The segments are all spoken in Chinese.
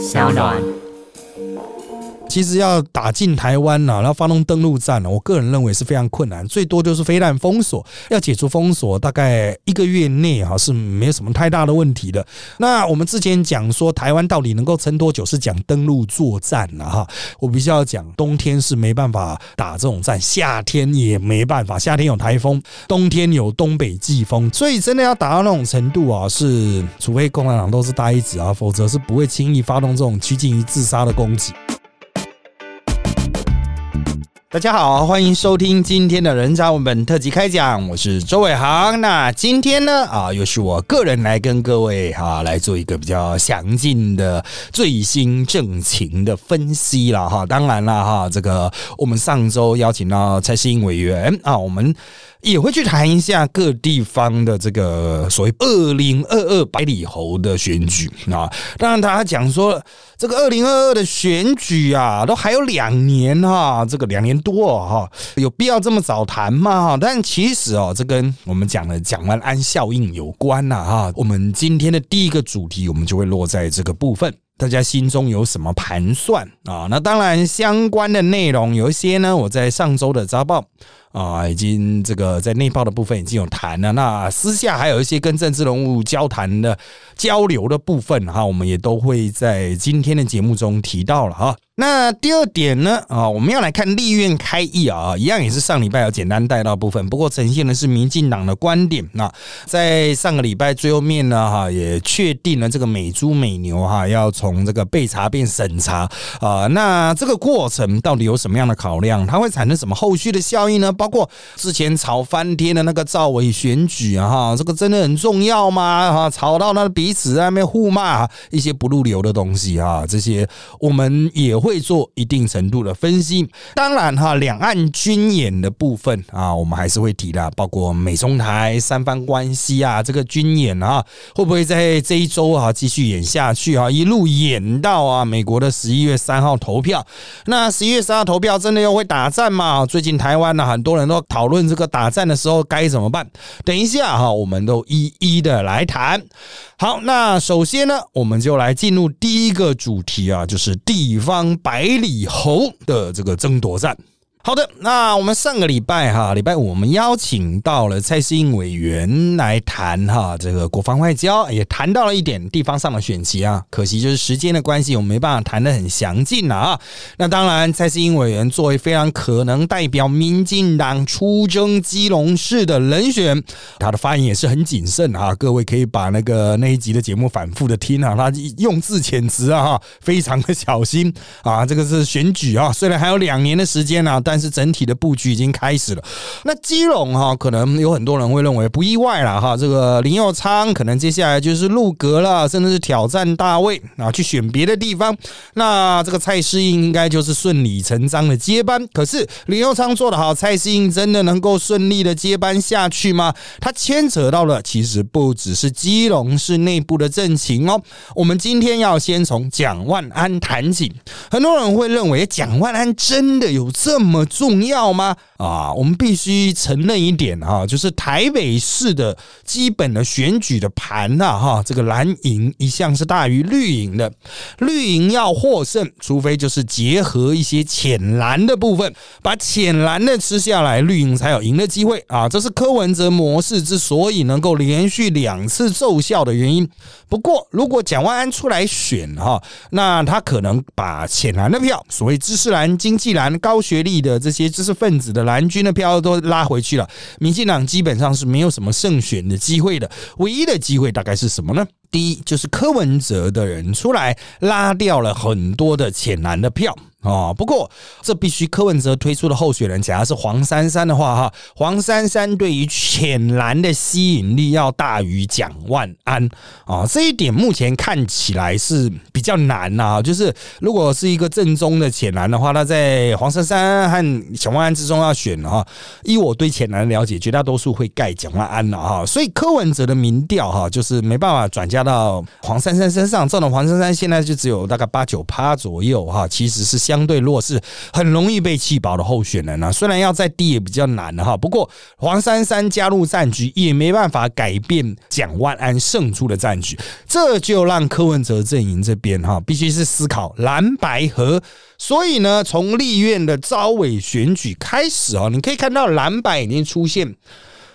小暖。其实要打进台湾呐，然后发动登陆战呢，我个人认为是非常困难，最多就是飞弹封锁，要解除封锁，大概一个月内哈是没有什么太大的问题的。那我们之前讲说台湾到底能够撑多久，是讲登陆作战了哈。我必须要讲，冬天是没办法打这种战，夏天也没办法，夏天有台风，冬天有东北季风，所以真的要打到那种程度啊，是除非共产党都是呆子啊，否则是不会轻易发动这种趋近于自杀的攻击。大家好，欢迎收听今天的人渣文本特辑开讲，我是周伟航。那今天呢，啊，又是我个人来跟各位哈来做一个比较详尽的最新政情的分析了哈。当然了哈，这个我们上周邀请到蔡世英委员啊，我们。也会去谈一下各地方的这个所谓二零二二百里侯的选举啊。当然，他讲说这个二零二二的选举啊，都还有两年哈，这个两年多哈，有必要这么早谈吗？哈，但其实哦，这跟我们讲的蒋万安效应有关呐哈。我们今天的第一个主题，我们就会落在这个部分。大家心中有什么盘算啊？那当然，相关的内容有一些呢，我在上周的早报。啊，已经这个在内报的部分已经有谈了，那私下还有一些跟政治人物交谈的交流的部分哈，我们也都会在今天的节目中提到了哈。那第二点呢？啊，我们要来看立院开议啊，一样也是上礼拜有简单带到部分，不过呈现的是民进党的观点。那在上个礼拜最后面呢，哈，也确定了这个美猪美牛哈要从这个备查变审查啊。那这个过程到底有什么样的考量？它会产生什么后续的效应呢？包括之前吵翻天的那个赵伟选举啊，哈，这个真的很重要吗？哈，吵到那彼此在那边互骂一些不入流的东西啊，这些我们也会。做一定程度的分析，当然哈，两岸军演的部分啊，我们还是会提的，包括美中台三方关系啊，这个军演啊，会不会在这一周啊继续演下去啊，一路演到啊美国的十一月三号投票？那十一月三号投票真的又会打战吗？最近台湾呢，很多多人都讨论这个打战的时候该怎么办。等一下哈，我们都一一的来谈。好，那首先呢，我们就来进入第一个主题啊，就是地方百里侯的这个争夺战。好的，那我们上个礼拜哈，礼拜五我们邀请到了蔡世英委员来谈哈这个国防外交，也谈到了一点地方上的选题啊。可惜就是时间的关系，我们没办法谈得很详尽了啊。那当然，蔡世英委员作为非常可能代表民进党出征基隆市的人选，他的发言也是很谨慎啊。各位可以把那个那一集的节目反复的听啊，他用字遣词啊，非常的小心啊。这个是选举啊，虽然还有两年的时间啊。但但是整体的布局已经开始了。那基隆哈，可能有很多人会认为不意外了哈。这个林佑昌可能接下来就是入阁了，甚至是挑战大位啊，去选别的地方。那这个蔡适应应该就是顺理成章的接班。可是林佑昌做得好，蔡适应真的能够顺利的接班下去吗？他牵扯到了其实不只是基隆市内部的政情哦。我们今天要先从蒋万安谈起。很多人会认为蒋万安真的有这么重要吗？啊，我们必须承认一点哈，就是台北市的基本的选举的盘呐，哈，这个蓝营一向是大于绿营的，绿营要获胜，除非就是结合一些浅蓝的部分，把浅蓝的吃下来，绿营才有赢的机会啊。这是柯文哲模式之所以能够连续两次奏效的原因。不过，如果蒋万安出来选哈，那他可能把浅蓝的票，所谓知识蓝、经济蓝、高学历的。的这些知识分子的蓝军的票都拉回去了，民进党基本上是没有什么胜选的机会的。唯一的机会大概是什么呢？第一就是柯文哲的人出来拉掉了很多的浅蓝的票。哦，不过这必须柯文哲推出的候选人，假如是黄珊珊的话，哈，黄珊珊对于浅蓝的吸引力要大于蒋万安啊，这一点目前看起来是比较难呐。就是如果是一个正宗的浅蓝的话，那在黄珊珊和蒋万安之中要选哈，依我对浅蓝的了解，绝大多数会盖蒋万安了哈。所以柯文哲的民调哈，就是没办法转嫁。加到黄珊珊身上，这种黄珊珊现在就只有大概八九趴左右哈，其实是相对弱势，很容易被气保的候选人啊。虽然要再低也比较难哈，不过黄珊珊加入战局也没办法改变蒋万安胜出的战局，这就让柯文哲阵营这边哈必须是思考蓝白合。所以呢，从立院的招委选举开始啊，你可以看到蓝白已经出现。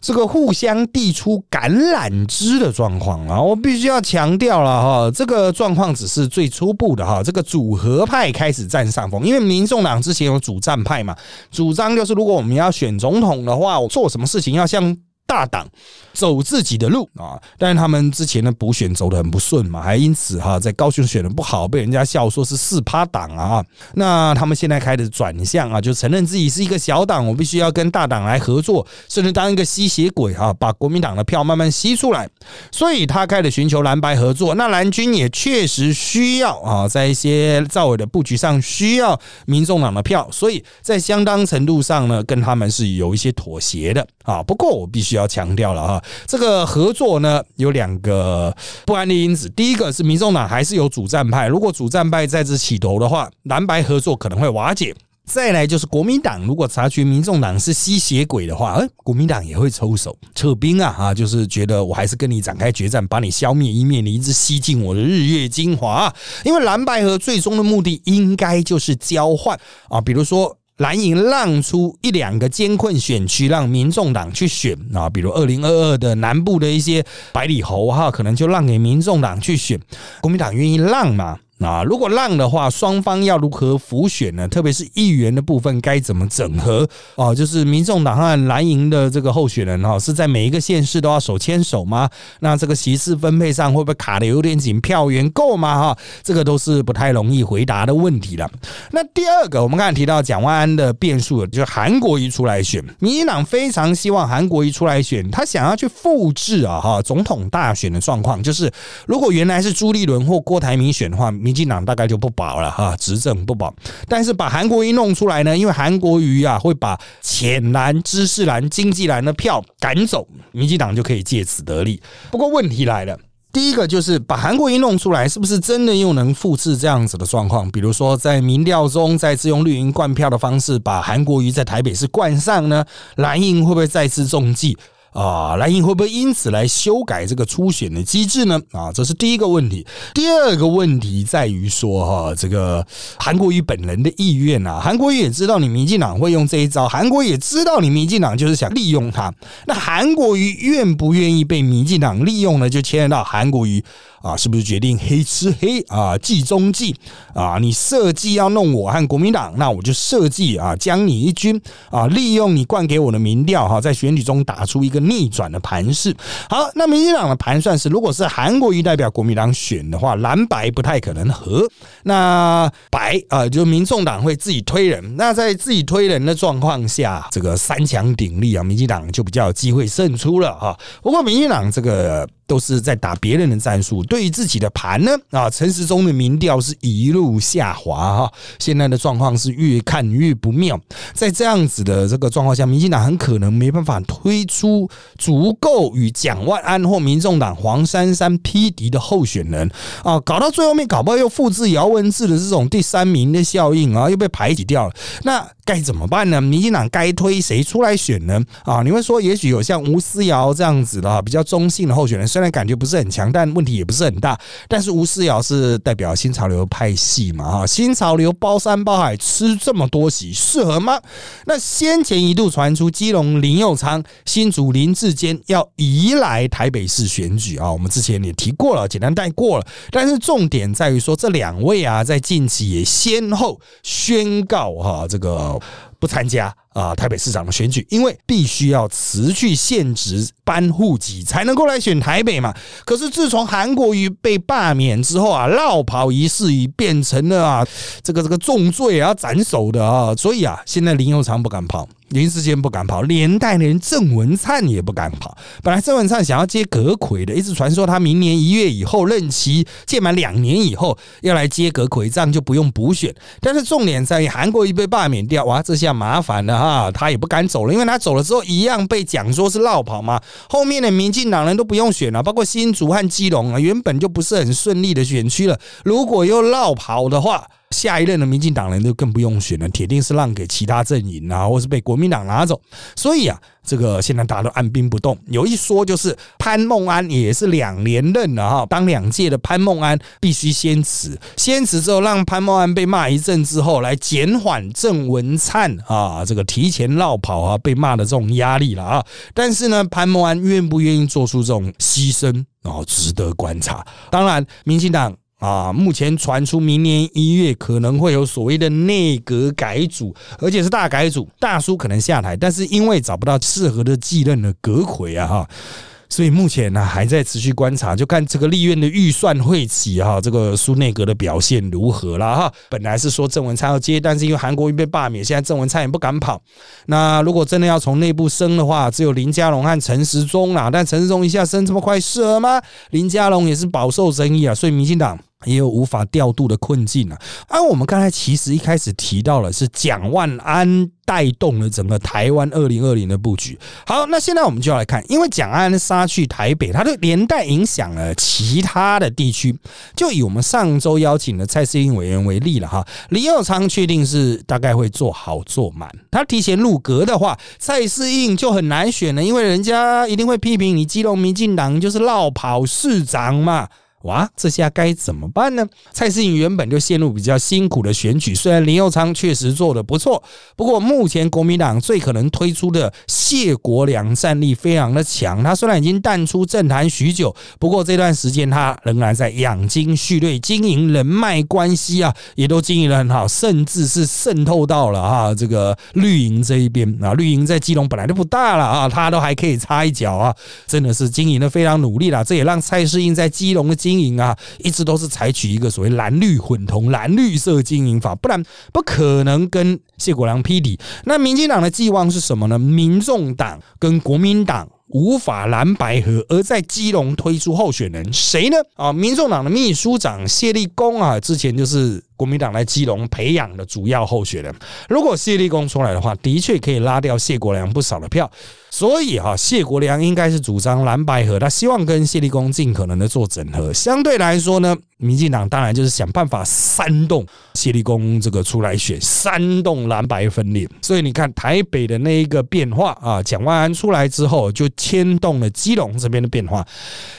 这个互相递出橄榄枝的状况啊，我必须要强调了哈，这个状况只是最初步的哈，这个组合派开始占上风，因为民众党之前有主战派嘛，主张就是如果我们要选总统的话，我做什么事情要像。大党走自己的路啊，但是他们之前的补选走得很不顺嘛，还因此哈在高雄选的不好，被人家笑说是四趴党啊。那他们现在开始转向啊，就承认自己是一个小党，我必须要跟大党来合作，甚至当一个吸血鬼啊，把国民党的票慢慢吸出来。所以他开始寻求蓝白合作。那蓝军也确实需要啊，在一些赵伟的布局上需要民众党的票，所以在相当程度上呢，跟他们是有一些妥协的啊。不过我必须。要强调了哈，这个合作呢有两个不安的因子。第一个是民众党还是有主战派，如果主战派再次起头的话，蓝白合作可能会瓦解。再来就是国民党，如果察觉民众党是吸血鬼的话，哎，国民党也会抽手撤兵啊啊，就是觉得我还是跟你展开决战，把你消灭，以免你一直吸进我的日月精华。因为蓝白合最终的目的应该就是交换啊，比如说。蓝营让出一两个艰困选区，让民众党去选啊，比如二零二二的南部的一些百里侯哈，可能就让给民众党去选，国民党愿意让嘛？啊，如果让的话，双方要如何浮选呢？特别是议员的部分该怎么整合？哦，就是民众党和蓝营的这个候选人哈，是在每一个县市都要手牵手吗？那这个席次分配上会不会卡的有点紧？票源够吗？哈，这个都是不太容易回答的问题了。那第二个，我们刚才提到蒋万安的变数，就是韩国瑜出来选，民进党非常希望韩国瑜出来选，他想要去复制啊哈总统大选的状况，就是如果原来是朱立伦或郭台铭选的话。民进党大概就不保了哈，执政不保。但是把韩国瑜弄出来呢，因为韩国瑜啊会把浅蓝、知识蓝、经济蓝的票赶走，民进党就可以借此得利。不过问题来了，第一个就是把韩国瑜弄出来，是不是真的又能复制这样子的状况？比如说在民调中再次用绿营灌票的方式把韩国瑜在台北市灌上呢？蓝营会不会再次中计？啊，蓝营会不会因此来修改这个初选的机制呢？啊，这是第一个问题。第二个问题在于说，哈，这个韩国瑜本人的意愿啊，韩国瑜也知道你民进党会用这一招，韩国也知道你民进党就是想利用他。那韩国瑜愿不愿意被民进党利用呢？就牵涉到韩国瑜。啊，是不是决定黑吃黑啊？计中计啊！你设计要弄我和国民党，那我就设计啊，将你一军啊，利用你灌给我的民调哈，在选举中打出一个逆转的盘势。好，那民进党的盘算是，如果是韩国瑜代表国民党选的话，蓝白不太可能合。那白啊，就民众党会自己推人。那在自己推人的状况下，这个三强鼎立啊，民进党就比较有机会胜出了哈。不过民进党这个。都是在打别人的战术，对于自己的盘呢啊，陈时中的民调是一路下滑哈，现在的状况是越看越不妙。在这样子的这个状况下，民进党很可能没办法推出足够与蒋万安或民众党黄珊珊匹敌的候选人啊，搞到最后面搞不好又复制姚文智的这种第三名的效应啊，又被排挤掉了。那该怎么办呢？民进党该推谁出来选呢？啊，你会说也许有像吴思瑶这样子的比较中性的候选人。虽然感觉不是很强，但问题也不是很大。但是吴思瑶是代表新潮流派系嘛？哈，新潮流包山包海吃这么多席，适合吗？那先前一度传出基隆林佑昌、新竹林志坚要移来台北市选举啊，我们之前也提过了，简单带过了。但是重点在于说，这两位啊，在近期也先后宣告哈，这个 help. 不参加。啊，台北市长的选举，因为必须要辞去现职搬户籍才能够来选台北嘛。可是自从韩国瑜被罢免之后啊，绕跑一事已变成了啊，这个这个重罪要斩首的啊，所以啊，现在林佑昌不敢跑。林世坚不敢跑，连带连郑文灿也不敢跑。本来郑文灿想要接葛魁的，一直传说他明年一月以后任期届满两年以后要来接葛魁，这样就不用补选。但是重点在于韩国瑜被罢免掉，哇，这下。麻烦了哈，他也不敢走了，因为他走了之后一样被讲说是绕跑嘛。后面的民进党人都不用选了，包括新竹和基隆啊，原本就不是很顺利的选区了，如果又绕跑的话。下一任的民进党人就更不用选了，铁定是让给其他阵营啊，或是被国民党拿走。所以啊，这个现在大家都按兵不动。有一说就是潘孟安也是两连任了哈，当两届的潘孟安必须先辞，先辞之后让潘孟安被骂一阵之后，来减缓郑文灿啊这个提前绕跑啊被骂的这种压力了啊。但是呢，潘孟安愿不愿意做出这种牺牲啊，值得观察。当然，民进党。啊，目前传出明年一月可能会有所谓的内阁改组，而且是大改组，大叔可能下台，但是因为找不到适合的继任的阁魁啊，哈。所以目前呢还在持续观察，就看这个立院的预算会起哈，这个苏内阁的表现如何了哈。本来是说郑文灿要接，但是因为韩国瑜被罢免，现在郑文灿也不敢跑。那如果真的要从内部升的话，只有林佳龙和陈时中啦。但陈时中一下升这么快适合吗？林佳龙也是饱受争议啊，所以民进党。也有无法调度的困境啊！而我们刚才其实一开始提到了是蒋万安带动了整个台湾二零二零的布局。好，那现在我们就要来看，因为蒋万安杀去台北，他的连带影响了其他的地区。就以我们上周邀请的蔡思英委员为例了哈，李佑昌确定是大概会做好做满。他提前入阁的话，蔡思应就很难选了，因为人家一定会批评你基隆民进党就是绕跑市长嘛。哇，这下该怎么办呢？蔡思颖原本就陷入比较辛苦的选举，虽然林佑昌确实做的不错，不过目前国民党最可能推出的谢国良战力非常的强。他虽然已经淡出政坛许久，不过这段时间他仍然在养精蓄锐，经营人脉关系啊，也都经营的很好，甚至是渗透到了哈这个绿营这一边啊。绿营在基隆本来就不大了啊，他都还可以插一脚啊，真的是经营的非常努力了。这也让蔡世英在基隆的经经营啊，一直都是采取一个所谓蓝绿混同、蓝绿色经营法，不然不可能跟谢国良匹敌。那民进党的寄望是什么呢？民众党跟国民党。无法蓝白合，而在基隆推出候选人谁呢？啊，民众党的秘书长谢立功啊，之前就是国民党来基隆培养的主要候选人。如果谢立功出来的话，的确可以拉掉谢国良不少的票。所以哈，谢国良应该是主张蓝白合，他希望跟谢立功尽可能的做整合。相对来说呢，民进党当然就是想办法煽动谢立功这个出来选，煽动蓝白分裂。所以你看台北的那一个变化啊，蒋万安出来之后就。牵动了基隆这边的变化，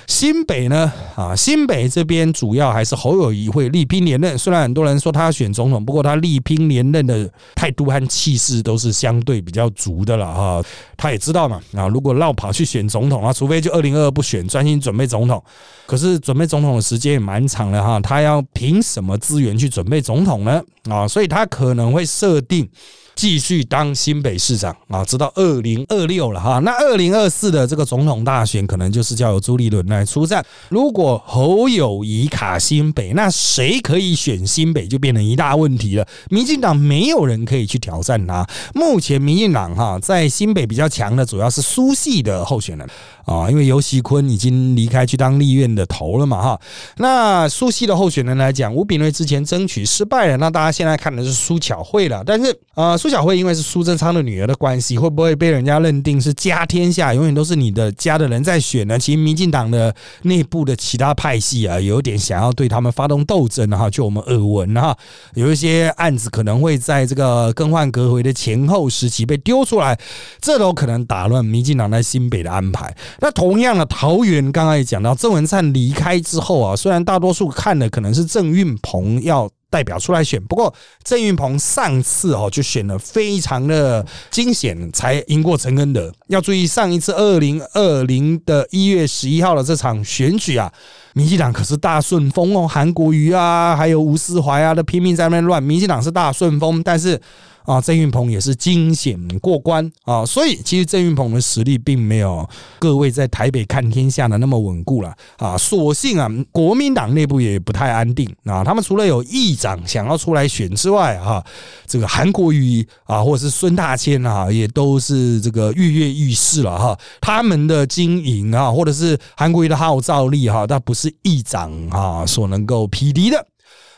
新北呢？啊，新北这边主要还是侯友谊会力拼连任。虽然很多人说他要选总统，不过他力拼连任的态度和气势都是相对比较足的了哈。他也知道嘛，啊，如果绕跑去选总统啊，除非就二零二二不选，专心准备总统。可是准备总统的时间也蛮长了哈，他要凭什么资源去准备总统呢？啊，所以他可能会设定。继续当新北市长啊，直到二零二六了哈。那二零二四的这个总统大选，可能就是叫由朱立伦来出战。如果侯友谊卡新北，那谁可以选新北，就变成一大问题了。民进党没有人可以去挑战他。目前民进党哈在新北比较强的，主要是苏系的候选人啊，因为尤熙坤已经离开去当立院的头了嘛哈。那苏系的候选人来讲，吴炳瑞之前争取失败了，那大家现在看的是苏巧慧了，但是啊。苏巧慧因为是苏贞昌的女儿的关系，会不会被人家认定是家天下，永远都是你的家的人在选呢？其实民进党的内部的其他派系啊，有点想要对他们发动斗争哈。就我们耳闻哈，有一些案子可能会在这个更换阁回的前后时期被丢出来，这都可能打乱民进党在新北的安排。那同样的，桃园刚刚也讲到，郑文灿离开之后啊，虽然大多数看的可能是郑运鹏要。代表出来选，不过郑运鹏上次哦就选了非常的惊险，才赢过陈恩德。要注意，上一次二零二零的一月十一号的这场选举啊，民进党可是大顺风哦，韩国瑜啊，还有吴思怀啊，都拼命在那边乱，民进党是大顺风，但是。啊，郑运鹏也是惊险过关啊，所以其实郑运鹏的实力并没有各位在台北看天下的那么稳固了啊。所幸啊，国民党内部也不太安定啊。他们除了有议长想要出来选之外，哈，这个韩国瑜啊，或者是孙大千啊，也都是这个跃跃欲试了哈。他们的经营啊，或者是韩国瑜的号召力哈，那不是议长啊所能够匹敌的。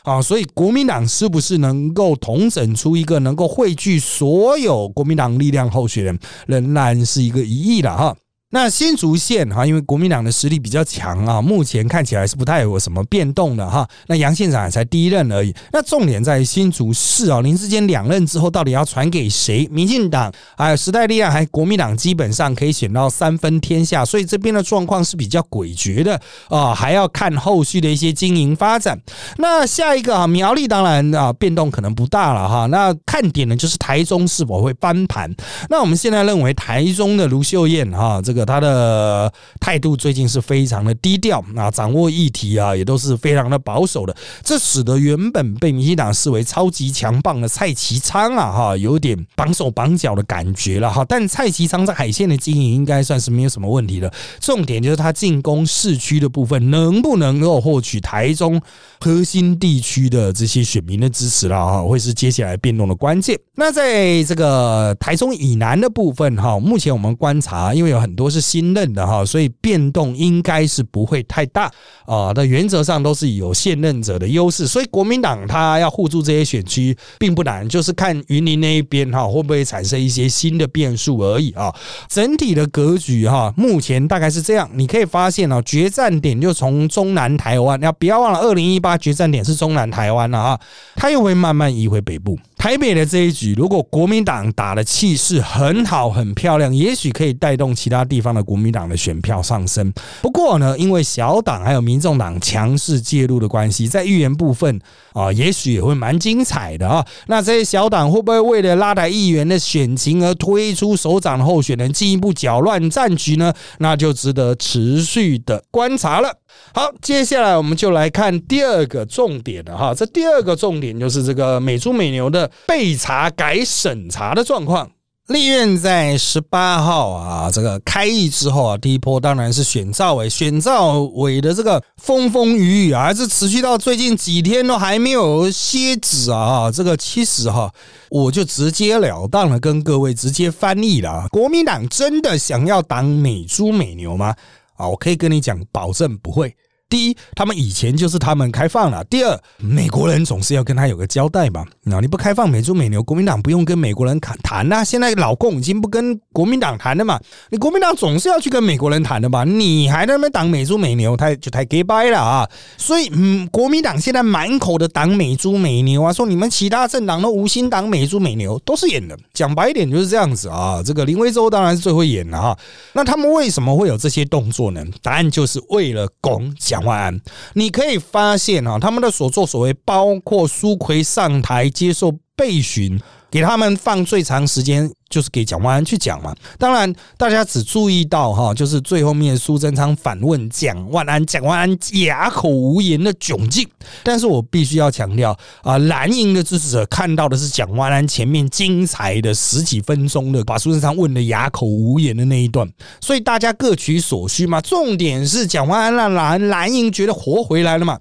啊，所以国民党是不是能够统整出一个能够汇聚所有国民党力量候选人，仍然是一个疑义了哈。那新竹县哈，因为国民党的实力比较强啊，目前看起来是不太有什么变动的哈。那杨县长才第一任而已。那重点在新竹市啊，林志坚两任之后，到底要传给谁？民进党还有时代力量，还国民党，基本上可以选到三分天下。所以这边的状况是比较诡谲的啊，还要看后续的一些经营发展。那下一个啊，苗栗当然啊，变动可能不大了哈。那看点呢，就是台中是否会翻盘。那我们现在认为台中的卢秀燕哈，这个。他的态度最近是非常的低调啊，掌握议题啊也都是非常的保守的，这使得原本被民进党视为超级强棒的蔡其昌啊哈，有点绑手绑脚的感觉了哈。但蔡其昌在海线的经营应该算是没有什么问题的，重点就是他进攻市区的部分能不能够获取台中核心地区的这些选民的支持了哈，会是接下来变动的关键。那在这个台中以南的部分哈，目前我们观察，因为有很多。是新任的哈，所以变动应该是不会太大啊。那原则上都是有现任者的优势，所以国民党他要护住这些选区并不难，就是看云林那一边哈会不会产生一些新的变数而已啊。整体的格局哈，目前大概是这样。你可以发现哦，决战点就从中南台湾，要不要忘了二零一八决战点是中南台湾了啊，它又会慢慢移回北部。台北的这一局，如果国民党打的气势很好、很漂亮，也许可以带动其他地方的国民党的选票上升。不过呢，因为小党还有民众党强势介入的关系，在预言部分啊，也许也会蛮精彩的啊。那这些小党会不会为了拉抬议员的选情而推出首长候选人，进一步搅乱战局呢？那就值得持续的观察了。好，接下来我们就来看第二个重点了哈。这第二个重点就是这个美猪美牛的备查改审查的状况。立院在十八号啊，这个开议之后啊，第一波当然是选赵伟，选赵伟的这个风风雨雨啊，是持续到最近几天都还没有歇止啊。这个其实哈，我就直截了当的跟各位直接翻译了：啊国民党真的想要挡美猪美牛吗？啊，我可以跟你讲，保证不会。第一，他们以前就是他们开放了；第二，美国人总是要跟他有个交代嘛。那你不开放美猪美牛，国民党不用跟美国人谈谈呐。现在老共已经不跟国民党谈了嘛，你国民党总是要去跟美国人谈的吧？你还在那边挡美猪美牛，太就太 gay bye 了啊！所以，嗯，国民党现在满口的挡美猪美牛啊，说你们其他政党都无心挡美猪美牛，都是演的。讲白一点就是这样子啊。这个林威洲当然是最会演的哈。那他们为什么会有这些动作呢？答案就是为了拱蒋。蒋万安，你可以发现啊，他们的所作所为，包括苏奎上台接受备询，给他们放最长时间。就是给蒋万安去讲嘛，当然大家只注意到哈，就是最后面苏贞昌反问蒋万安，蒋万安哑口无言的窘境。但是我必须要强调啊，蓝营的支持者看到的是蒋万安前面精彩的十几分钟的把苏贞昌问的哑口无言的那一段，所以大家各取所需嘛。重点是蒋万安让蓝蓝营觉得活回来了嘛。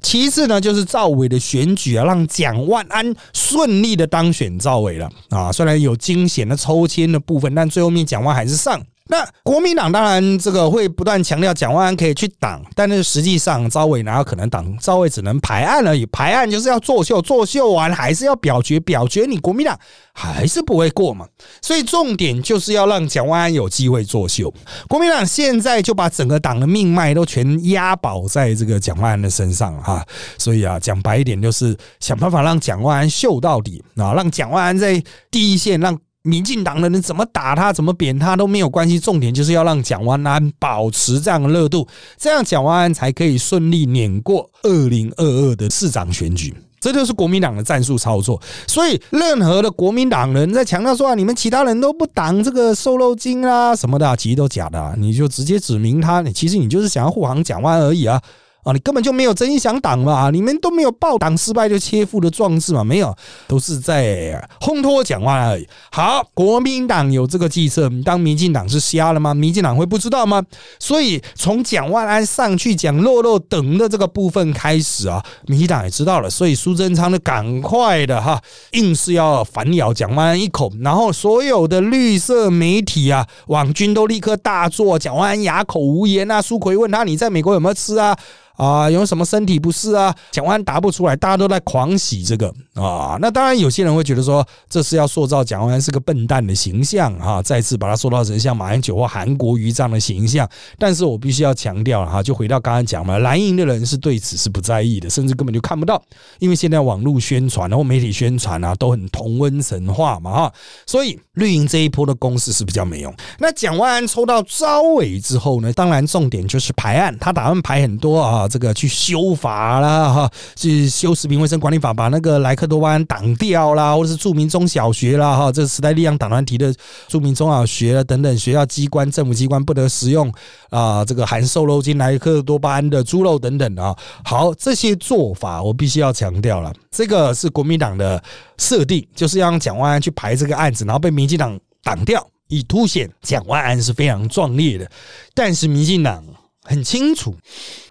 其次呢，就是赵伟的选举啊，让蒋万安顺利的当选赵伟了啊，虽然有惊险。抽签的部分，但最后面蒋万还是上。那国民党当然这个会不断强调蒋万安可以去挡，但是实际上赵伟哪有可能挡？赵伟只能排案而已，排案就是要作秀，作秀完还是要表决，表决你国民党还是不会过嘛。所以重点就是要让蒋万安有机会作秀。国民党现在就把整个党的命脉都全押宝在这个蒋万安的身上哈。所以啊，讲白一点就是想办法让蒋万安秀到底啊，让蒋万安在第一线让。民进党的人怎么打他，怎么扁他都没有关系，重点就是要让蒋万安保持这样的热度，这样蒋万安才可以顺利碾过二零二二的市长选举。这就是国民党的战术操作。所以，任何的国民党人在强调说啊，你们其他人都不挡这个瘦肉精啊什么的，其实都假的，你就直接指明他，其实你就是想要护航蒋万而已啊。啊，你根本就没有真心想党嘛！你们都没有报党失败就切腹的壮志嘛？没有，都是在烘托讲话而已。好，国民党有这个计策，当民进党是瞎了吗？民进党会不知道吗？所以从蒋万安上去讲肉肉等的这个部分开始啊，民进党也知道了。所以苏贞昌呢，赶快的哈，硬是要反咬蒋万安一口。然后所有的绿色媒体啊，网军都立刻大作，蒋万安哑口无言啊。苏奎问他：“你在美国有没有吃啊？”啊，有什么身体不适啊？蒋万安答不出来，大家都在狂喜这个啊。那当然，有些人会觉得说，这是要塑造蒋万安是个笨蛋的形象啊，再次把他塑造成像马英九或韩国瑜这样的形象。但是我必须要强调了哈，就回到刚刚讲嘛，蓝营的人是对此是不在意的，甚至根本就看不到，因为现在网络宣传然后媒体宣传啊，都很同温神话嘛哈，所以绿营这一波的攻势是比较没用。那蒋万安抽到招委之后呢，当然重点就是排案，他打算排很多啊，这个去修法啦哈，去修食品卫生管理法，把那个莱克多巴胺挡掉啦，或者是著名中小学啦哈，这时代力量党团提的著名中小学等等学校机关政府机关不得使用啊，这个含瘦肉精莱克多巴胺的猪肉等等啊。好，这些做法我必须要强调了，这个是国民党的设定，就是要让蒋万安去排这个案子，然后被民进党挡掉。以凸显蒋万安是非常壮烈的，但是民进党很清楚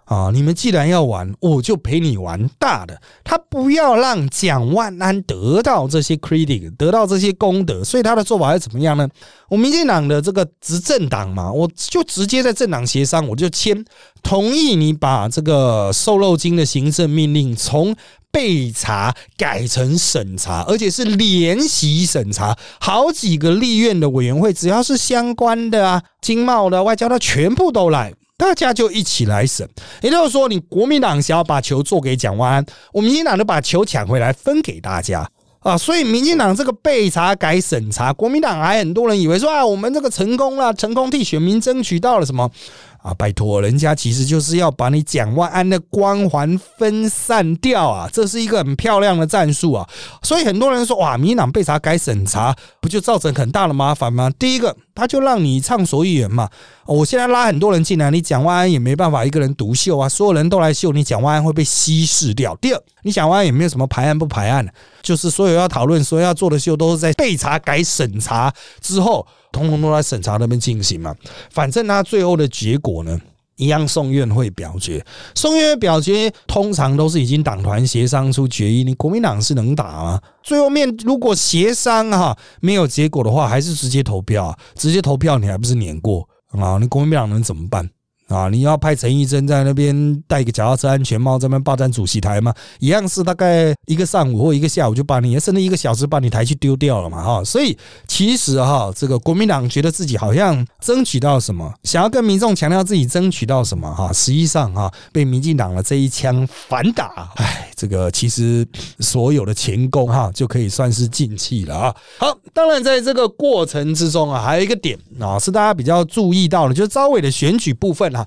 啊，你们既然要玩，我就陪你玩大的。他不要让蒋万安得到这些 credit，得到这些功德，所以他的做法是怎么样呢？我民进党的这个执政党嘛，我就直接在政党协商，我就签同意你把这个瘦肉精的行政命令从。备查改成审查，而且是联席审查，好几个立院的委员会，只要是相关的啊，经贸的、外交的，全部都来，大家就一起来审。也就是说，你国民党想要把球做给蒋万安，我民进党就把球抢回来分给大家啊。所以，民进党这个被查改审查，国民党还很多人以为说啊，我们这个成功了，成功替选民争取到了什么。啊，拜托，人家其实就是要把你蒋万安的光环分散掉啊，这是一个很漂亮的战术啊。所以很多人说，哇，民党被查改审查，不就造成很大的麻烦吗？第一个，他就让你畅所欲言嘛。我现在拉很多人进来，你蒋万安也没办法一个人独秀啊，所有人都来秀，你蒋万安会被稀释掉。第二，你蒋万安也没有什么排案不排案，就是所有要讨论、所有要做的秀，都是在被查改审查之后。通通都在审查那边进行嘛，反正他最后的结果呢，一样送院会表决。送院会表决通常都是已经党团协商出决议，你国民党是能打吗？最后面如果协商哈没有结果的话，还是直接投票，直接投票你还不是碾过啊？你国民党能怎么办？啊！你要派陈玉珍在那边戴个脚踏车安全帽，在那边霸占主席台吗？一样是大概一个上午或一个下午就把你，甚至一个小时把你台去丢掉了嘛！哈，所以其实哈，这个国民党觉得自己好像争取到什么，想要跟民众强调自己争取到什么哈，实际上哈，被民进党的这一枪反打，唉，这个其实所有的前功哈就可以算是尽弃了啊！好，当然在这个过程之中啊，还有一个点啊，是大家比较注意到的，就是招委的选举部分啊。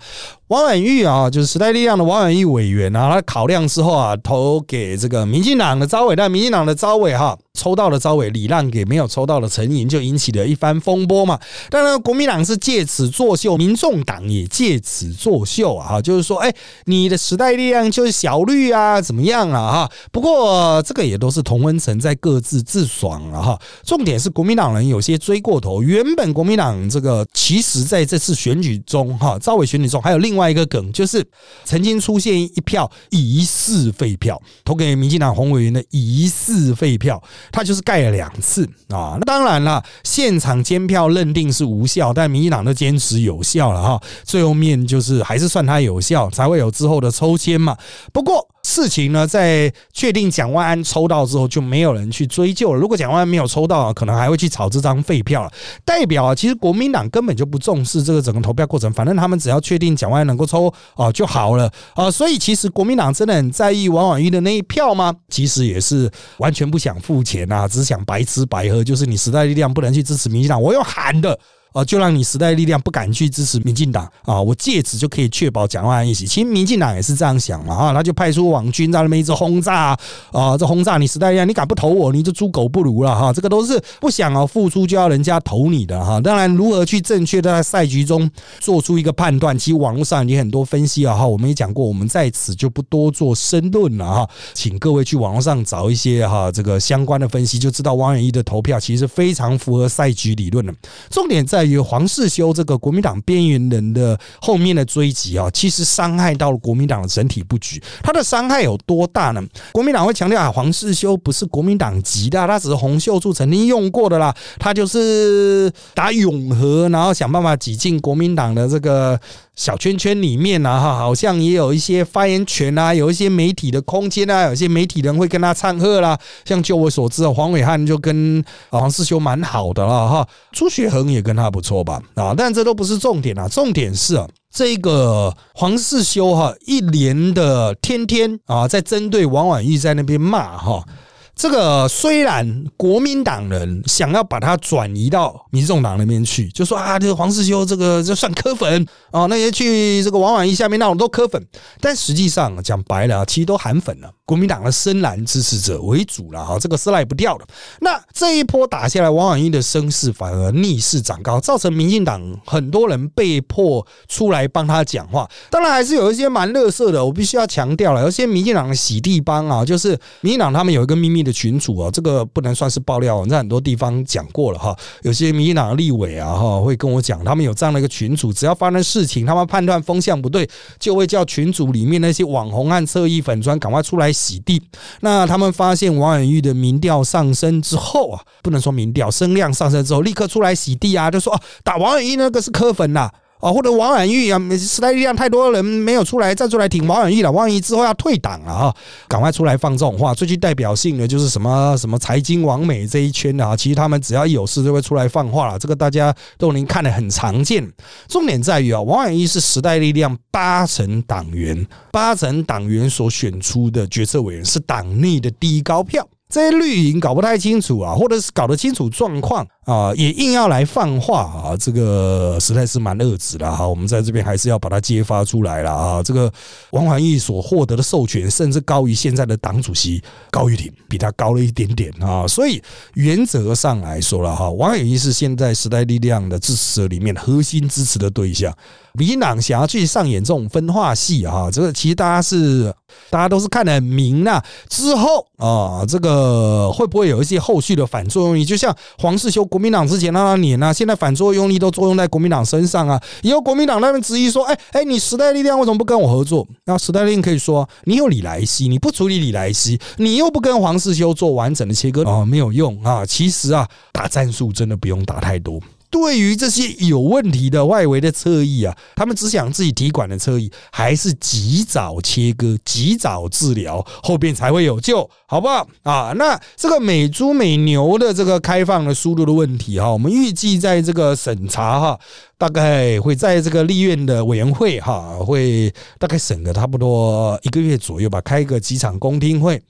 王婉玉啊，就是时代力量的王婉玉委员啊，他考量之后啊，投给这个民进党的招委，但民进党的招委哈。抽到了招委礼让给没有抽到的陈莹，就引起了一番风波嘛。当然，国民党是借此作秀，民众党也借此作秀啊，就是说，哎，你的时代力量就是小绿啊，怎么样啊？哈，不过这个也都是同温层在各自自爽了哈。重点是国民党人有些追过头。原本国民党这个其实在这次选举中哈，招委选举中还有另另外一个梗，就是曾经出现一票疑似废票，投给民进党洪委员的疑似废票。他就是盖了两次啊，那当然了，现场监票认定是无效，但民进党都坚持有效了哈，最后面就是还是算他有效，才会有之后的抽签嘛。不过。事情呢，在确定蒋万安抽到之后，就没有人去追究了。如果蒋万安没有抽到，可能还会去炒这张废票了。代表啊，其实国民党根本就不重视这个整个投票过程，反正他们只要确定蒋万安能够抽哦就好了啊。所以，其实国民党真的很在意王婉玉的那一票吗？其实也是完全不想付钱啊，只想白吃白喝。就是你时代力量不能去支持民进党，我用喊的。啊，就让你时代力量不敢去支持民进党啊！我借此就可以确保蒋万安一席。其实民进党也是这样想嘛啊，他就派出网军在那边一直轰炸啊，这轰炸你时代力量，你敢不投我，你就猪狗不如了哈！这个都是不想啊付出就要人家投你的哈。当然，如何去正确的在赛局中做出一个判断，其实网络上也很多分析啊哈。我们也讲过，我们在此就不多做深论了哈。请各位去网络上找一些哈这个相关的分析，就知道汪远一的投票其实非常符合赛局理论的。重点在。于黄世修这个国民党边缘人的后面的追击啊，其实伤害到了国民党的整体布局。他的伤害有多大呢？国民党会强调啊，黄世修不是国民党籍的，他只是洪秀柱曾经用过的啦。他就是打永和，然后想办法挤进国民党的这个小圈圈里面呢，哈，好像也有一些发言权啊，有一些媒体的空间啊，有些媒体人会跟他唱和啦。像就我所知，黄伟汉就跟黄世修蛮好的了哈，朱学恒也跟他不错吧啊，但这都不是重点啊，重点是啊，这个黄世修哈一连的天天啊在针对王婉玉在那边骂哈。这个虽然国民党人想要把它转移到民众党那边去，就说啊，这个黄世修这个就算磕粉啊，那些去这个王婉仪下面那种都磕粉，但实际上讲白了，其实都含粉了。国民党的深蓝支持者为主了哈，这个是赖不掉的。那这一波打下来，王婉玉的声势反而逆势涨高，造成民进党很多人被迫出来帮他讲话。当然还是有一些蛮乐色的，我必须要强调了，有些民进党的洗地帮啊，就是民进党他们有一个秘密的群组啊，这个不能算是爆料，在很多地方讲过了哈。有些民进党的立委啊哈，会跟我讲，他们有这样的一个群组，只要发生事情，他们判断风向不对，就会叫群组里面那些网红和侧翼粉砖赶快出来。洗地，那他们发现王婉玉的民调上升之后啊，不能说民调声量上升之后，立刻出来洗地啊，就说哦，打王婉玉那个是磕粉呐。啊或者王婉玉啊，时代力量太多人没有出来站出来挺王婉玉了，王婉玉之后要退党了啊，赶快出来放这种话。最具代表性的就是什么什么财经王美这一圈的啊，其实他们只要一有事就会出来放话了，这个大家都能看得很常见。重点在于啊，王婉玉是时代力量八成党员，八成党员所选出的决策委员，是党内的第一高票。这些绿营搞不太清楚啊，或者是搞得清楚状况啊，也硬要来放话啊，这个实在是蛮恶质的哈。我们在这边还是要把它揭发出来了啊。这个王环义所获得的授权，甚至高于现在的党主席高玉婷，比他高了一点点啊。所以原则上来说了哈，王永义是现在时代力量的支持者里面核心支持的对象。民进党想要去上演这种分化戏啊，这个其实大家是大家都是看得很明呐。之后啊，这个会不会有一些后续的反作用力？就像黄世修国民党之前那年啊，现在反作用力都作用在国民党身上啊。以后国民党那边质疑说：“哎哎，你时代力量为什么不跟我合作？”那时代力量可以说：“你有李来西，你不处理李来西，你又不跟黄世修做完整的切割哦，没有用啊。”其实啊，打战术真的不用打太多。对于这些有问题的外围的侧翼啊，他们只想自己提管的侧翼，还是及早切割、及早治疗，后边才会有救，好不好啊？那这个美猪美牛的这个开放的速度的问题哈，我们预计在这个审查哈，大概会在这个立院的委员会哈，会大概审个差不多一个月左右吧，开个几场公听会。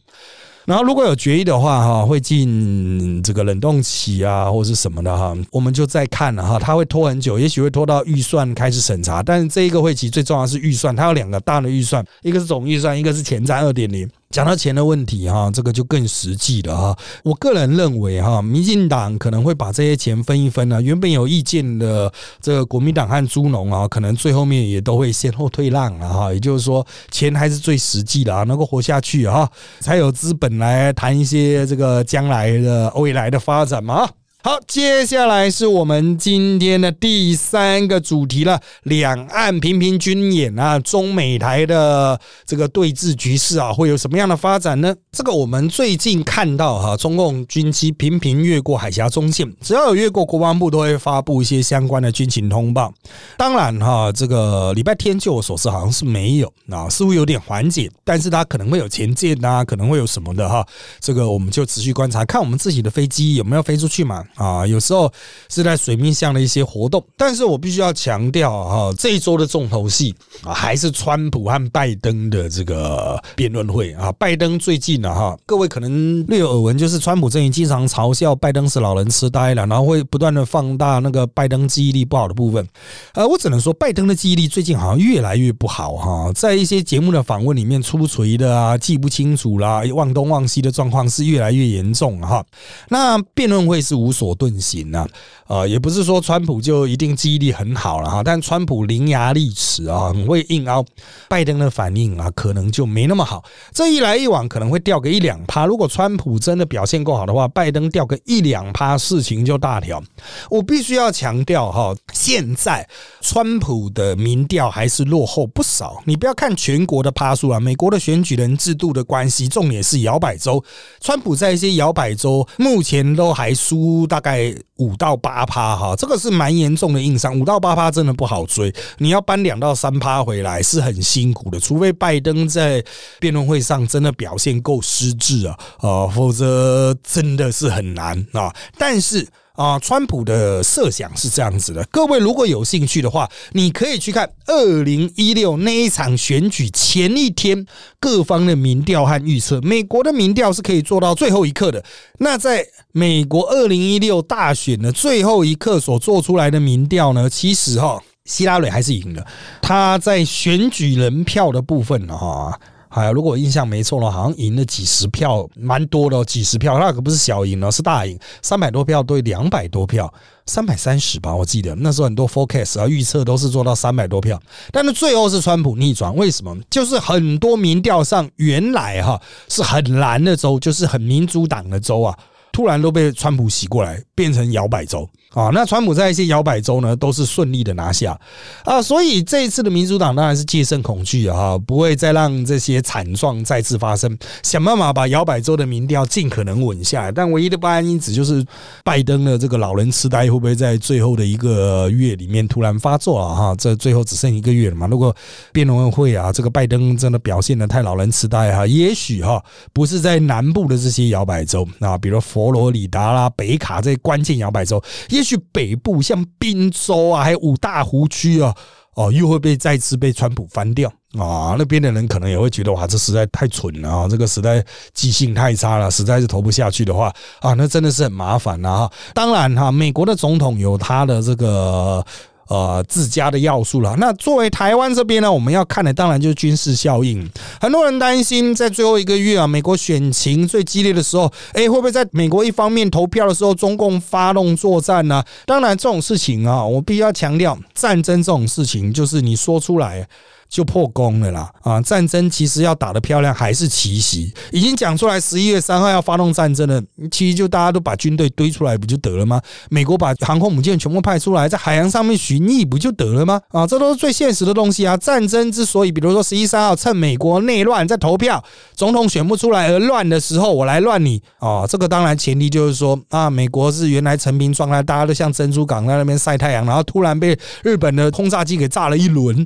然后如果有决议的话，哈，会进这个冷冻期啊，或者是什么的哈，我们就再看了哈，它会拖很久，也许会拖到预算开始审查。但是这一个会期最重要是预算，它有两个大的预算，一个是总预算，一个是前瞻二点零。讲到钱的问题哈，这个就更实际了哈。我个人认为哈，民进党可能会把这些钱分一分呢。原本有意见的这个国民党和猪农啊，可能最后面也都会先后退让了哈。也就是说，钱还是最实际的啊，能够活下去啊，才有资本来谈一些这个将来的未来的发展嘛。好，接下来是我们今天的第三个主题了。两岸频频军演啊，中美台的这个对峙局势啊，会有什么样的发展呢？这个我们最近看到哈，中共军机频频越过海峡中线，只要有越过国防部，都会发布一些相关的军情通报。当然哈，这个礼拜天就我所知好像是没有啊，似乎有点缓解，但是它可能会有前舰啊，可能会有什么的哈，这个我们就持续观察，看我们自己的飞机有没有飞出去嘛。啊，有时候是在水面上的一些活动，但是我必须要强调哈，这一周的重头戏啊，还是川普和拜登的这个辩论会啊。拜登最近呢哈，各位可能略有耳闻，就是川普阵营经常嘲笑拜登是老人痴呆了，然后会不断的放大那个拜登记忆力不好的部分。呃，我只能说，拜登的记忆力最近好像越来越不好哈，在一些节目的访问里面出锤的啊，记不清楚啦，忘东忘西的状况是越来越严重了哈。那辩论会是无所。所遁形啊？呃，也不是说川普就一定记忆力很好了哈，但川普伶牙俐齿啊，很会硬凹。拜登的反应啊，可能就没那么好。这一来一往，可能会掉个一两趴。如果川普真的表现够好的话，拜登掉个一两趴，事情就大条。我必须要强调哈，现在川普的民调还是落后不少。你不要看全国的趴数啊，美国的选举人制度的关系，重点是摇摆州。川普在一些摇摆州目前都还输。大概五到八八趴哈，这个是蛮严重的硬伤，五到八趴真的不好追，你要搬两到三趴回来是很辛苦的，除非拜登在辩论会上真的表现够失智啊，啊，否则真的是很难啊。但是。啊，川普的设想是这样子的，各位如果有兴趣的话，你可以去看二零一六那一场选举前一天各方的民调和预测。美国的民调是可以做到最后一刻的。那在美国二零一六大选的最后一刻所做出来的民调呢，其实哈，希拉蕊还是赢了。他在选举人票的部分，哈。哎，如果印象没错的话，好像赢了几十票，蛮多的，几十票，那可不是小赢了，是大赢，三百多票对两百多票，三百三十吧，我记得那时候很多 forecast 啊预测都是做到三百多票，但是最后是川普逆转，为什么？就是很多民调上原来哈是很蓝的州，就是很民主党的州啊。突然都被川普洗过来，变成摇摆州啊！那川普在一些摇摆州呢，都是顺利的拿下啊！所以这一次的民主党当然是戒慎恐惧啊，不会再让这些惨状再次发生，想办法把摇摆州的民调尽可能稳下来。但唯一的不安因子就是拜登的这个老人痴呆会不会在最后的一个月里面突然发作啊？哈，这最后只剩一个月了嘛？如果辩论会啊，这个拜登真的表现的太老人痴呆哈，也许哈不是在南部的这些摇摆州啊，比如佛。佛罗里达啦、北卡这些关键摇摆州，也去北部像滨州啊，还有五大湖区啊，哦，又会被再次被川普翻掉啊！那边的人可能也会觉得哇，这实在太蠢了啊！这个实在记性太差了，实在是投不下去的话啊，那真的是很麻烦了哈！当然哈，美国的总统有他的这个。呃，自家的要素了。那作为台湾这边呢，我们要看的当然就是军事效应。很多人担心，在最后一个月啊，美国选情最激烈的时候，哎，会不会在美国一方面投票的时候，中共发动作战呢？当然，这种事情啊，我必须要强调，战争这种事情，就是你说出来。就破功了啦！啊，战争其实要打得漂亮还是奇袭，已经讲出来十一月三号要发动战争了，其实就大家都把军队堆出来不就得了吗？美国把航空母舰全部派出来，在海洋上面巡弋不就得了吗？啊，这都是最现实的东西啊！战争之所以，比如说十一三号趁美国内乱在投票，总统选不出来而乱的时候，我来乱你啊！这个当然前提就是说啊，美国是原来成平状态，大家都像珍珠港在那边晒太阳，然后突然被日本的轰炸机给炸了一轮。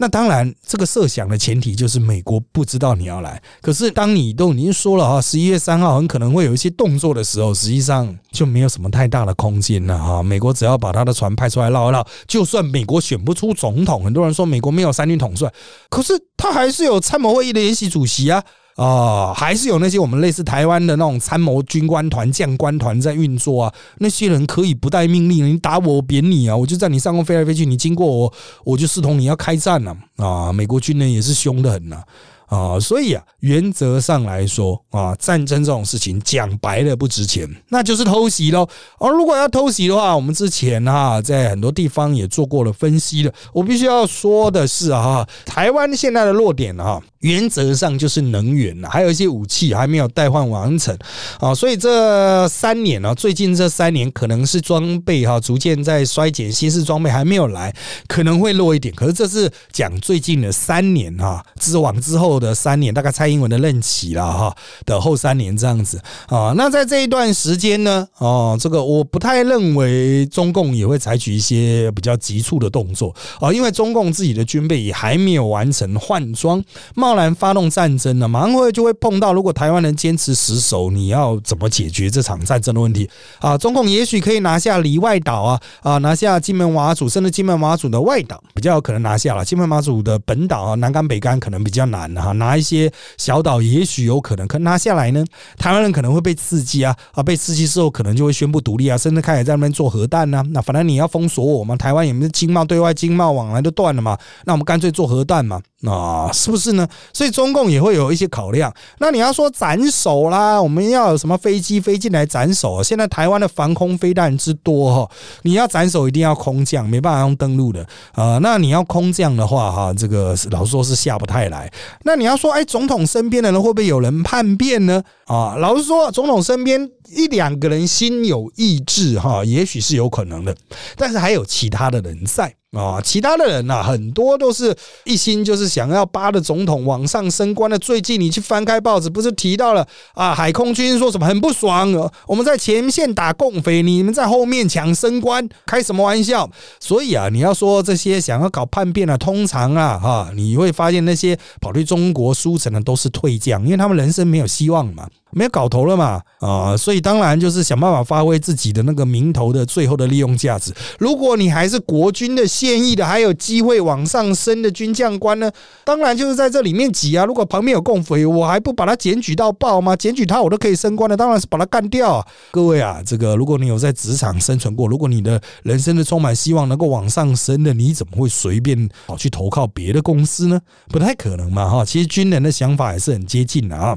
那当然，这个设想的前提就是美国不知道你要来。可是，当你都已经说了哈，十一月三号很可能会有一些动作的时候，实际上就没有什么太大的空间了哈。美国只要把他的船派出来绕一绕，就算美国选不出总统，很多人说美国没有三军统帅，可是他还是有参谋会议的联席主席啊。啊，还是有那些我们类似台湾的那种参谋军官团、将官团在运作啊。那些人可以不带命令，你打我，我扁你啊！我就在你上空飞来飞去，你经过我，我就视同你要开战了啊！美国军人也是凶的很呐。啊，所以啊，原则上来说啊，战争这种事情讲白了不值钱，那就是偷袭喽。而如果要偷袭的话，我们之前哈在很多地方也做过了分析了。我必须要说的是啊，台湾现在的弱点哈，原则上就是能源了，还有一些武器还没有代换完成啊。所以这三年呢，最近这三年可能是装备哈逐渐在衰减，新式装备还没有来，可能会弱一点。可是这是讲最近的三年哈，之往之后。的三年，大概蔡英文的任期了哈的后三年这样子啊，那在这一段时间呢，哦，这个我不太认为中共也会采取一些比较急促的动作啊，因为中共自己的军备也还没有完成换装，贸然发动战争呢，马上会就会碰到，如果台湾人坚持死守，你要怎么解决这场战争的问题啊？中共也许可以拿下里外岛啊啊，拿下金门马祖，甚至金门马祖的外岛比较有可能拿下了，金门马祖的本岛啊，南竿北竿可能比较难哈。拿一些小岛，也许有可能，可拿下来呢？台湾人可能会被刺激啊啊！被刺激之后，可能就会宣布独立啊，甚至开始在那边做核弹呢。那反正你要封锁我嘛，台湾也没经贸对外经贸往来都断了嘛，那我们干脆做核弹嘛。啊，是不是呢？所以中共也会有一些考量。那你要说斩首啦，我们要有什么飞机飞进来斩首？现在台湾的防空飞弹之多哈，你要斩首一定要空降，没办法用登陆的啊。那你要空降的话哈，这个老实说是下不太来。那你要说，哎，总统身边的人会不会有人叛变呢？啊，老实说，总统身边一两个人心有意志哈，也许是有可能的，但是还有其他的人在。啊，其他的人呐，很多都是一心就是想要扒的总统往上升官的。最近你去翻开报纸，不是提到了啊？海空军说什么很不爽啊？我们在前线打共匪，你们在后面抢升官，开什么玩笑？所以啊，你要说这些想要搞叛变的，通常啊，哈，你会发现那些跑去中国书城的都是退将，因为他们人生没有希望嘛。没有搞头了嘛啊，所以当然就是想办法发挥自己的那个名头的最后的利用价值。如果你还是国军的现役的，还有机会往上升的军将官呢，当然就是在这里面挤啊。如果旁边有共匪，我还不把他检举到爆吗？检举他我都可以升官的，当然是把他干掉。各位啊，这个如果你有在职场生存过，如果你的人生的充满希望能够往上升的，你怎么会随便跑去投靠别的公司呢？不太可能嘛哈。其实军人的想法也是很接近的啊。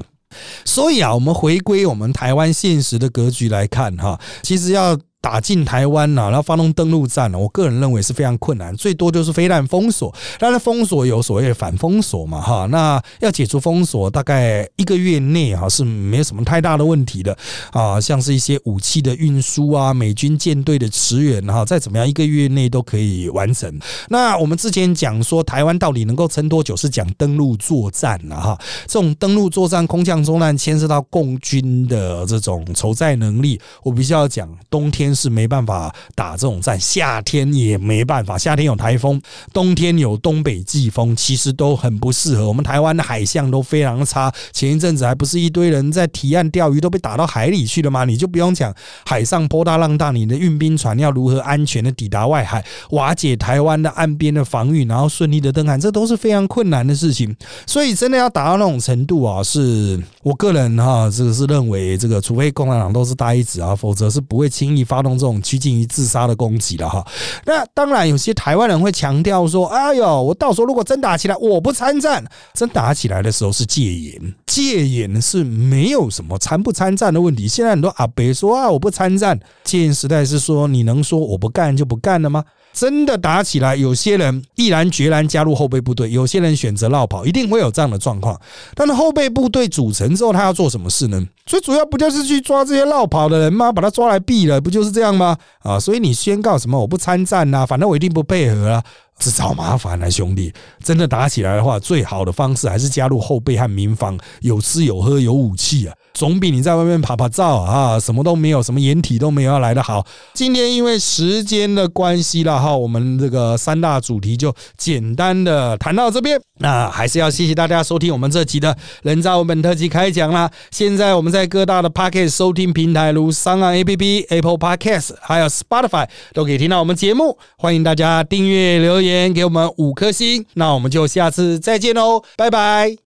所以啊，我们回归我们台湾现实的格局来看哈，其实要。打进台湾呐，然后发动登陆战呢？我个人认为是非常困难，最多就是飞弹封锁。当然，封锁有所谓的反封锁嘛，哈。那要解除封锁，大概一个月内哈是没有什么太大的问题的啊。像是一些武器的运输啊，美军舰队的驰援哈，再怎么样，一个月内都可以完成。那我们之前讲说，台湾到底能够撑多久，是讲登陆作战了哈。这种登陆作战、空降作战，牵涉到共军的这种筹债能力。我必须要讲，冬天。是没办法打这种战，夏天也没办法。夏天有台风，冬天有东北季风，其实都很不适合。我们台湾的海象都非常差。前一阵子还不是一堆人在提岸钓鱼，都被打到海里去了吗？你就不用讲海上波大浪大，你的运兵船要如何安全的抵达外海，瓦解台湾的岸边的防御，然后顺利的登岸，这都是非常困难的事情。所以真的要达到那种程度啊，是我个人哈，这个是认为这个，除非共产党都是呆子啊，否则是不会轻易发。动这种趋近于自杀的攻击了哈，那当然有些台湾人会强调说：“哎呦，我到时候如果真打起来，我不参战。真打起来的时候是戒严，戒严是没有什么参不参战的问题。现在很多阿伯说啊，我不参战。戒严时代是说你能说我不干就不干了吗？”真的打起来，有些人毅然决然加入后备部队，有些人选择绕跑，一定会有这样的状况。但是后备部队组成之后，他要做什么事呢？最主要不就是去抓这些绕跑的人吗？把他抓来毙了，不就是这样吗？啊，所以你宣告什么？我不参战呐，反正我一定不配合啊。是找麻烦啊，兄弟！真的打起来的话，最好的方式还是加入后备和民防，有吃有喝有武器啊，总比你在外面拍拍照啊，什么都没有，什么掩体都没有要来的好。今天因为时间的关系了哈，我们这个三大主题就简单的谈到这边。那还是要谢谢大家收听我们这集的人造文本特辑开讲啦。现在我们在各大的 Podcast 收听平台，如商岸 APP、Apple Podcast，还有 Spotify，都可以听到我们节目。欢迎大家订阅留。言给我们五颗星，那我们就下次再见喽，拜拜。